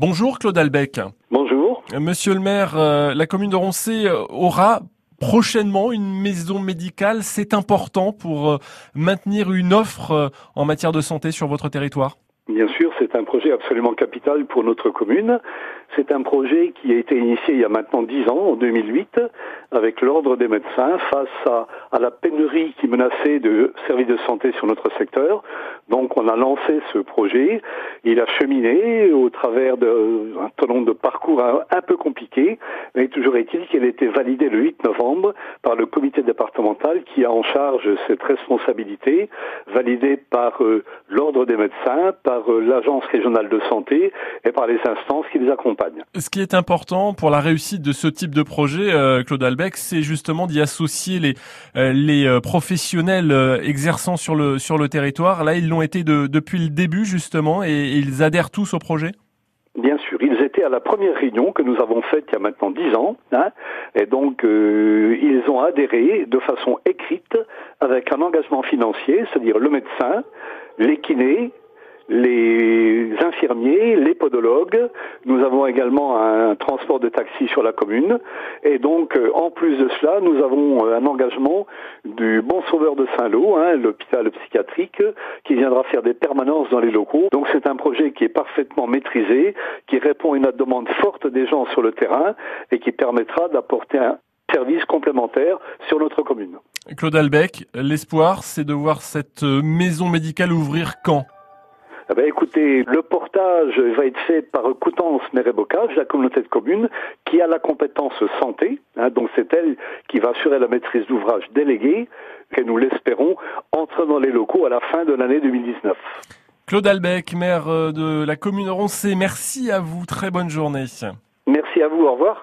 Bonjour Claude Albec. Bonjour. Monsieur le maire, euh, la commune de Roncé euh, aura prochainement une maison médicale. C'est important pour euh, maintenir une offre en matière de santé sur votre territoire? Bien sûr, c'est un projet absolument capital pour notre commune. C'est un projet qui a été initié il y a maintenant dix ans, en 2008, avec l'ordre des médecins face à, la pénurie qui menaçait de services de santé sur notre secteur. Donc on a lancé ce projet. Il a cheminé au travers d'un certain nombre de parcours un, peu compliqués, mais toujours est-il qu'il a été validé le 8 novembre par le comité départemental qui a en charge cette responsabilité, validé par euh, l'ordre des médecins, par euh, l'agence régionale de santé et par les instances qui les accompagnent. Ce qui est important pour la réussite de ce type de projet, euh, Claude Albec, c'est justement d'y associer les, euh, les euh, professionnels exerçant sur le, sur le territoire. Là, ils l'ont été de, depuis le début justement et, et ils adhèrent tous au projet Bien sûr, ils étaient à la première réunion que nous avons faite il y a maintenant dix ans, hein, et donc euh, ils ont adhéré de façon écrite avec un engagement financier, c'est-à-dire le médecin, les kinés, les infirmiers, les podologues. Nous avons également un transport de taxi sur la commune. Et donc, euh, en plus de cela, nous avons euh, un engagement du Bon Sauveur de Saint-Lô, hein, l'hôpital psychiatrique, qui viendra faire des permanences dans les locaux. Donc, c'est un projet qui est parfaitement maîtrisé, qui répond à une demande forte des gens sur le terrain et qui permettra d'apporter un service complémentaire sur notre commune. Claude Albec, l'espoir, c'est de voir cette euh, maison médicale ouvrir quand? Eh ben, écoutez, le portage va être fait par Coutances Mer Bocage, la communauté de communes, qui a la compétence santé. Hein, donc c'est elle qui va assurer la maîtrise d'ouvrage déléguée, et nous l'espérons, entre dans les locaux à la fin de l'année 2019. Claude Albec, maire de la commune Roncé, merci à vous, très bonne journée. Merci à vous, au revoir.